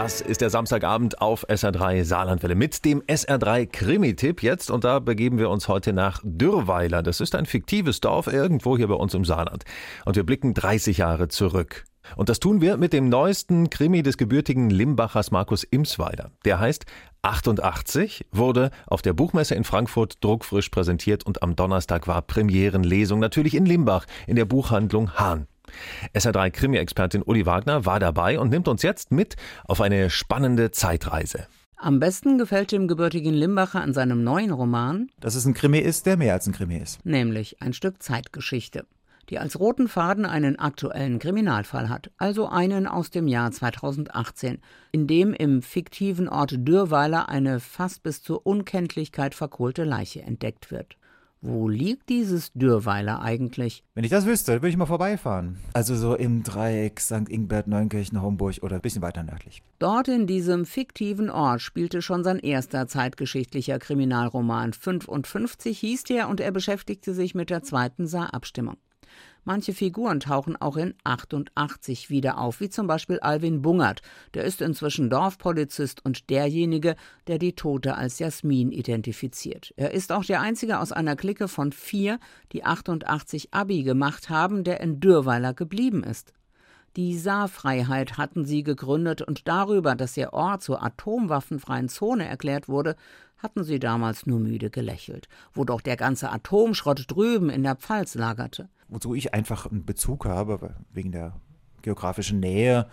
Das ist der Samstagabend auf SR3 Saarlandwelle mit dem SR3 Krimi-Tipp jetzt. Und da begeben wir uns heute nach Dürrweiler. Das ist ein fiktives Dorf irgendwo hier bei uns im Saarland. Und wir blicken 30 Jahre zurück. Und das tun wir mit dem neuesten Krimi des gebürtigen Limbachers Markus Imsweiler. Der heißt 88, wurde auf der Buchmesse in Frankfurt druckfrisch präsentiert und am Donnerstag war Premierenlesung, natürlich in Limbach, in der Buchhandlung Hahn. SR3 Krimi-Expertin Uli Wagner war dabei und nimmt uns jetzt mit auf eine spannende Zeitreise. Am besten gefällt dem gebürtigen Limbacher an seinem neuen Roman, dass es ein Krimi ist, der mehr als ein Krimi ist. nämlich ein Stück Zeitgeschichte, die als roten Faden einen aktuellen Kriminalfall hat, also einen aus dem Jahr 2018, in dem im fiktiven Ort Dürrweiler eine fast bis zur Unkenntlichkeit verkohlte Leiche entdeckt wird. Wo liegt dieses Dürrweiler eigentlich? Wenn ich das wüsste, würde ich mal vorbeifahren. Also so im Dreieck St. Ingbert, Neunkirchen, Homburg oder ein bisschen weiter nördlich. Dort in diesem fiktiven Ort spielte schon sein erster zeitgeschichtlicher Kriminalroman 55 hieß der und er beschäftigte sich mit der zweiten Saarabstimmung. Manche Figuren tauchen auch in 88 wieder auf, wie zum Beispiel Alwin Bungert. Der ist inzwischen Dorfpolizist und derjenige, der die Tote als Jasmin identifiziert. Er ist auch der einzige aus einer Clique von vier, die 88 Abi gemacht haben, der in Dürrweiler geblieben ist. Die Saarfreiheit hatten sie gegründet und darüber, dass ihr Ort zur atomwaffenfreien Zone erklärt wurde, hatten sie damals nur müde gelächelt, wo doch der ganze Atomschrott drüben in der Pfalz lagerte. Wozu ich einfach einen Bezug habe, wegen der geografischen Nähe,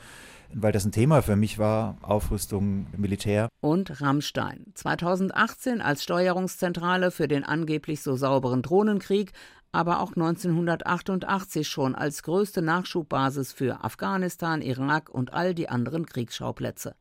weil das ein Thema für mich war, Aufrüstung, Militär. Und Rammstein. 2018 als Steuerungszentrale für den angeblich so sauberen Drohnenkrieg, aber auch 1988 schon als größte Nachschubbasis für Afghanistan, Irak und all die anderen Kriegsschauplätze.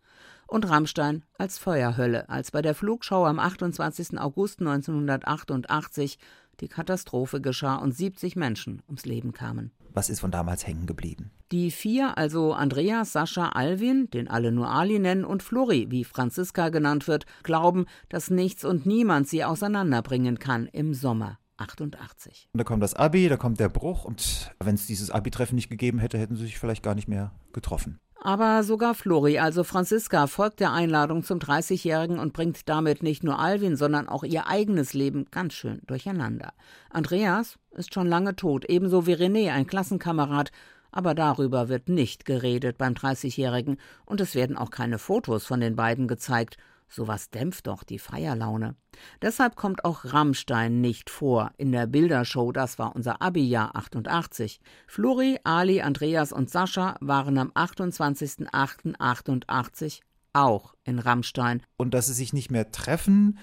Und Rammstein als Feuerhölle, als bei der Flugschau am 28. August 1988 die Katastrophe geschah und 70 Menschen ums Leben kamen. Was ist von damals hängen geblieben? Die vier, also Andreas, Sascha, Alvin, den alle nur Ali nennen, und Flori, wie Franziska genannt wird, glauben, dass nichts und niemand sie auseinanderbringen kann im Sommer 88. Und da kommt das Abi, da kommt der Bruch und wenn es dieses Abi-Treffen nicht gegeben hätte, hätten sie sich vielleicht gar nicht mehr getroffen. Aber sogar Flori, also Franziska, folgt der Einladung zum 30-Jährigen und bringt damit nicht nur Alvin, sondern auch ihr eigenes Leben ganz schön durcheinander. Andreas ist schon lange tot, ebenso wie René, ein Klassenkamerad, aber darüber wird nicht geredet beim 30-Jährigen und es werden auch keine Fotos von den beiden gezeigt. Sowas dämpft doch die Feierlaune. Deshalb kommt auch Rammstein nicht vor in der Bildershow, das war unser Abi-Jahr 88. Flori, Ali, Andreas und Sascha waren am 28.08.88 auch in Rammstein. Und dass sie sich nicht mehr treffen,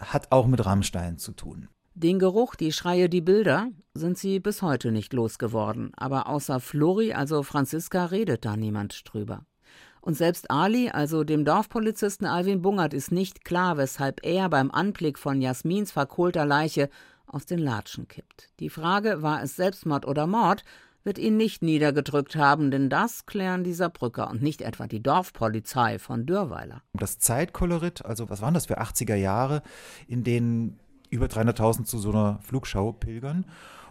hat auch mit Rammstein zu tun. Den Geruch, die Schreie, die Bilder sind sie bis heute nicht losgeworden. Aber außer Flori, also Franziska, redet da niemand drüber. Und selbst Ali, also dem Dorfpolizisten Alwin Bungert, ist nicht klar, weshalb er beim Anblick von Jasmins verkohlter Leiche aus den Latschen kippt. Die Frage, war es Selbstmord oder Mord, wird ihn nicht niedergedrückt haben, denn das klären die Saarbrücker und nicht etwa die Dorfpolizei von Dürrweiler. Das Zeitkolorit, also was waren das für 80er Jahre, in denen über 300.000 zu so einer Flugschau pilgern?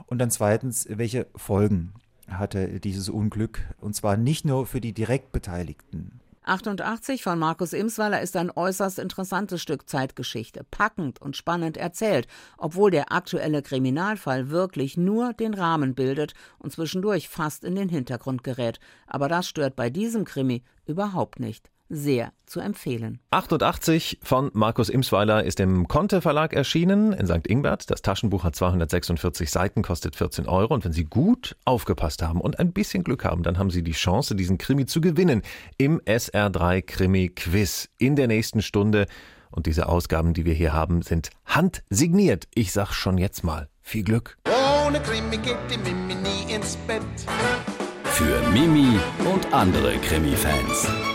Und dann zweitens, welche Folgen hatte dieses Unglück, und zwar nicht nur für die Direktbeteiligten. 88 von Markus Imsweiler ist ein äußerst interessantes Stück Zeitgeschichte, packend und spannend erzählt, obwohl der aktuelle Kriminalfall wirklich nur den Rahmen bildet und zwischendurch fast in den Hintergrund gerät. Aber das stört bei diesem Krimi überhaupt nicht sehr zu empfehlen. 88 von Markus Imsweiler ist im Conte Verlag erschienen in St. Ingbert. Das Taschenbuch hat 246 Seiten, kostet 14 Euro. Und wenn Sie gut aufgepasst haben und ein bisschen Glück haben, dann haben Sie die Chance, diesen Krimi zu gewinnen im SR3 Krimi Quiz in der nächsten Stunde. Und diese Ausgaben, die wir hier haben, sind handsigniert. Ich sag schon jetzt mal viel Glück. Ohne Krimi geht die Mimi nie ins Bett. Für Mimi und andere Krimi-Fans.